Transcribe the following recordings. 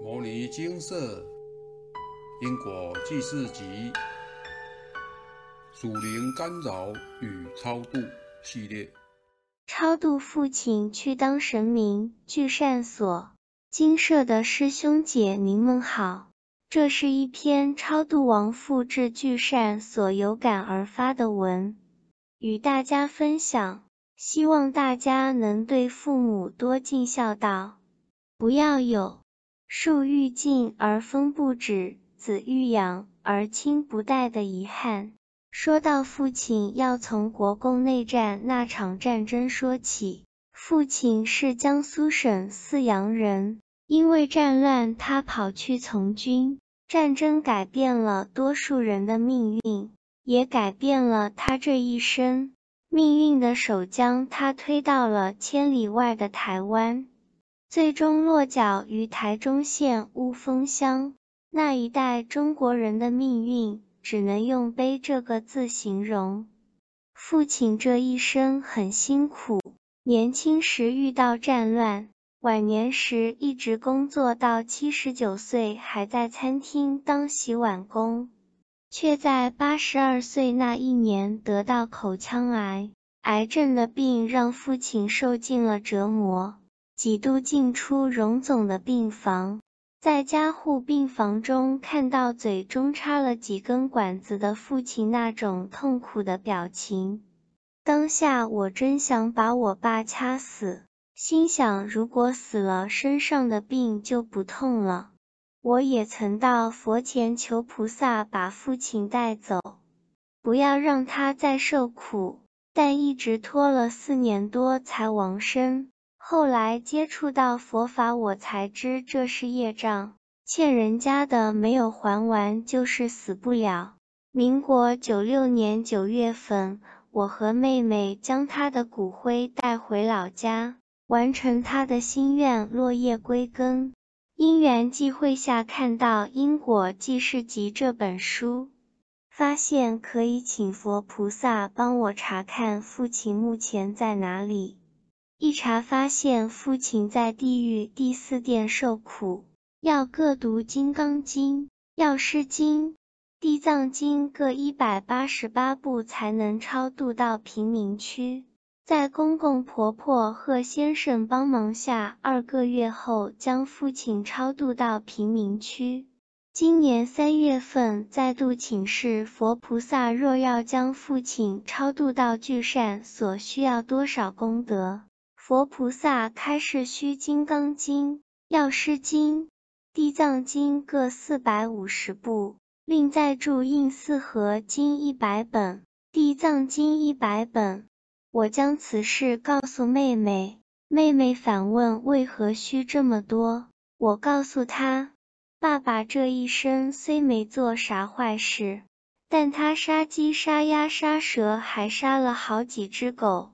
《摩尼金色因果记事集》属灵干扰与超度系列。超度父亲去当神明聚善所，金舍的师兄姐您们好，这是一篇超度亡父至聚善所有感而发的文，与大家分享，希望大家能对父母多尽孝道，不要有树欲静而风不止，子欲养而亲不待的遗憾。说到父亲，要从国共内战那场战争说起。父亲是江苏省泗阳人，因为战乱，他跑去从军。战争改变了多数人的命运，也改变了他这一生。命运的手将他推到了千里外的台湾，最终落脚于台中县雾峰乡。那一代中国人的命运。只能用悲这个字形容。父亲这一生很辛苦，年轻时遇到战乱，晚年时一直工作到七十九岁，还在餐厅当洗碗工，却在八十二岁那一年得到口腔癌。癌症的病让父亲受尽了折磨，几度进出荣总的病房。在加护病房中看到嘴中插了几根管子的父亲那种痛苦的表情，当下我真想把我爸掐死，心想如果死了身上的病就不痛了。我也曾到佛前求菩萨把父亲带走，不要让他再受苦，但一直拖了四年多才亡身。后来接触到佛法，我才知这是业障，欠人家的没有还完，就是死不了。民国九六年九月份，我和妹妹将他的骨灰带回老家，完成他的心愿，落叶归根。因缘际会下，看到《因果记事集》这本书，发现可以请佛菩萨帮我查看父亲目前在哪里。一查发现，父亲在地狱第四殿受苦，要各读《金刚经》《药师经》《地藏经》各一百八十八部，才能超度到贫民区。在公公婆婆贺先生帮忙下，二个月后将父亲超度到贫民区。今年三月份再度请示佛菩萨，若要将父亲超度到聚善所，需要多少功德？佛菩萨开示需《金刚经》《药师经》《地藏经》各四百五十部，另再注印四合经一百本，《地藏经》一百本。我将此事告诉妹妹，妹妹反问为何需这么多。我告诉她，爸爸这一生虽没做啥坏事，但他杀鸡、杀鸭、杀蛇，还杀了好几只狗。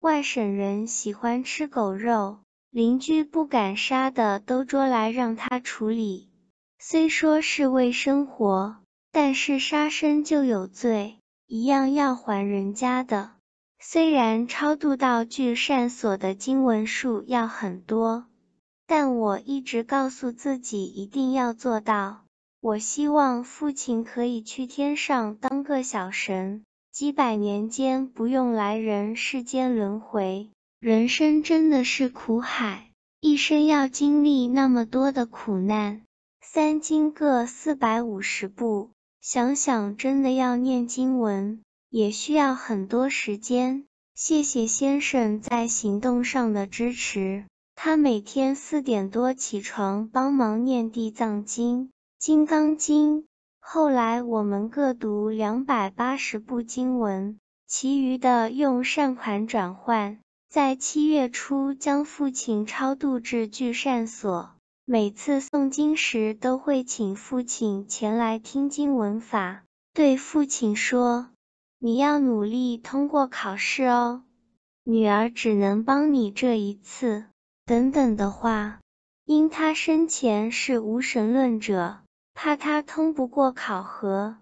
外省人喜欢吃狗肉，邻居不敢杀的都捉来让他处理。虽说是为生活，但是杀生就有罪，一样要还人家的。虽然超度到聚善所的经文数要很多，但我一直告诉自己一定要做到。我希望父亲可以去天上当个小神。几百年间不用来人世间轮回，人生真的是苦海，一生要经历那么多的苦难。三经各四百五十部，想想真的要念经文，也需要很多时间。谢谢先生在行动上的支持，他每天四点多起床帮忙念地藏经、金刚经。后来我们各读两百八十部经文，其余的用善款转换。在七月初将父亲超度至聚善所，每次诵经时都会请父亲前来听经闻法，对父亲说：“你要努力通过考试哦，女儿只能帮你这一次。”等等的话。因他生前是无神论者。怕他通不过考核，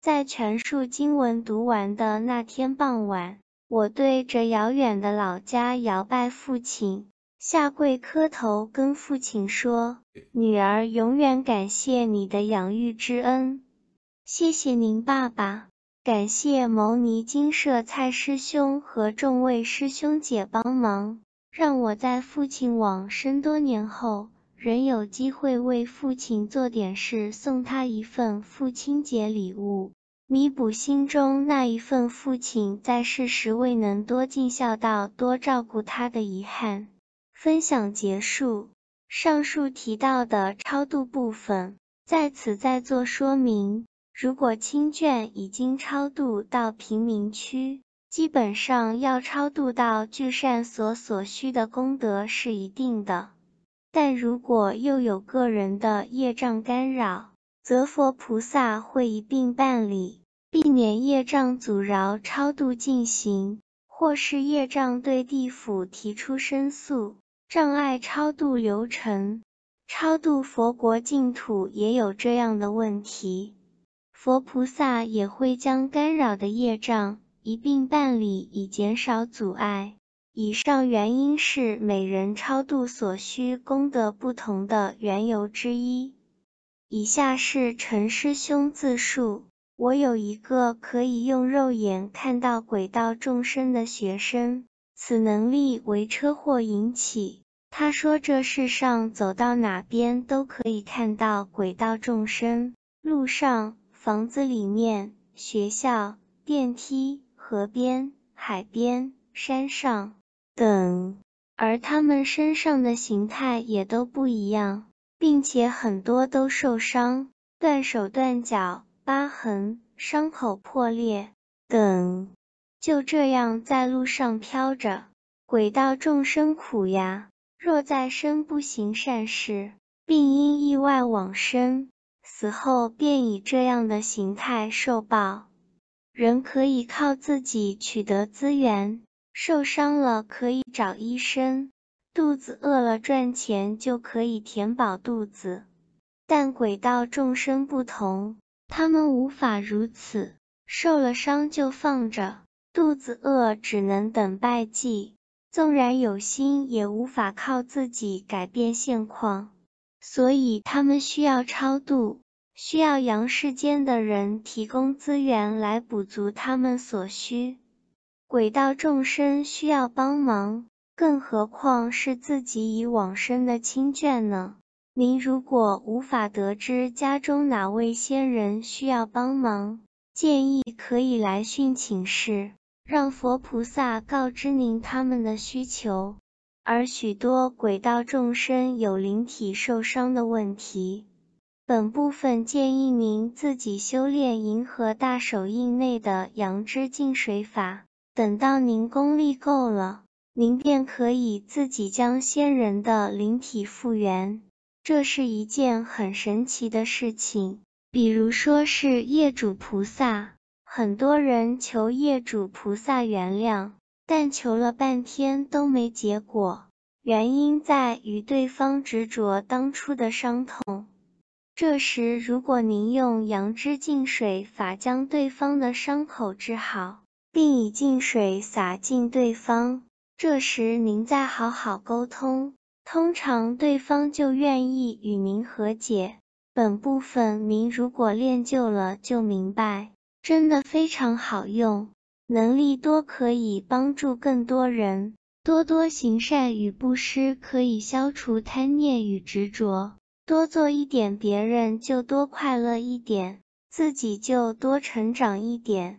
在全数经文读完的那天傍晚，我对着遥远的老家摇拜父亲，下跪磕头，跟父亲说：“女儿永远感谢你的养育之恩，谢谢您，爸爸。感谢牟尼精舍蔡师兄和众位师兄姐帮忙，让我在父亲往生多年后，仍有机会为父亲做点事，送他一份父亲节礼物，弥补心中那一份父亲在世时未能多尽孝道、多照顾他的遗憾。”分享结束。上述提到的超度部分，在此再做说明。如果亲眷已经超度到贫民区，基本上要超度到聚善所所需的功德是一定的。但如果又有个人的业障干扰，则佛菩萨会一并办理，避免业障阻挠超度进行，或是业障对地府提出申诉。障碍超度流程，超度佛国净土也有这样的问题，佛菩萨也会将干扰的业障一并办理，以减少阻碍。以上原因是每人超度所需功德不同的缘由之一。以下是陈师兄自述：我有一个可以用肉眼看到轨道众生的学生，此能力为车祸引起。他说：“这世上走到哪边都可以看到轨道众生，路上、房子里面、学校、电梯、河边、海边、山上等，而他们身上的形态也都不一样，并且很多都受伤，断手断脚、疤痕、伤口破裂等，就这样在路上飘着，鬼道众生苦呀。”若在生不行善事，并因意外往生，死后便以这样的形态受报。人可以靠自己取得资源，受伤了可以找医生，肚子饿了赚钱就可以填饱肚子。但鬼道众生不同，他们无法如此，受了伤就放着，肚子饿只能等拜祭。纵然有心，也无法靠自己改变现况，所以他们需要超度，需要阳世间的人提供资源来补足他们所需。鬼道众生需要帮忙，更何况是自己已往生的亲眷呢？您如果无法得知家中哪位仙人需要帮忙，建议可以来讯请示。让佛菩萨告知您他们的需求，而许多鬼道众生有灵体受伤的问题，本部分建议您自己修炼银河大手印内的阳之净水法，等到您功力够了，您便可以自己将先人的灵体复原，这是一件很神奇的事情。比如说是业主菩萨。很多人求业主菩萨原谅，但求了半天都没结果，原因在于对方执着当初的伤痛。这时，如果您用阳之净水法将对方的伤口治好，并以净水洒进对方，这时您再好好沟通，通常对方就愿意与您和解。本部分您如果练就了，就明白。真的非常好用，能力多可以帮助更多人。多多行善与布施可以消除贪念与执着，多做一点，别人就多快乐一点，自己就多成长一点。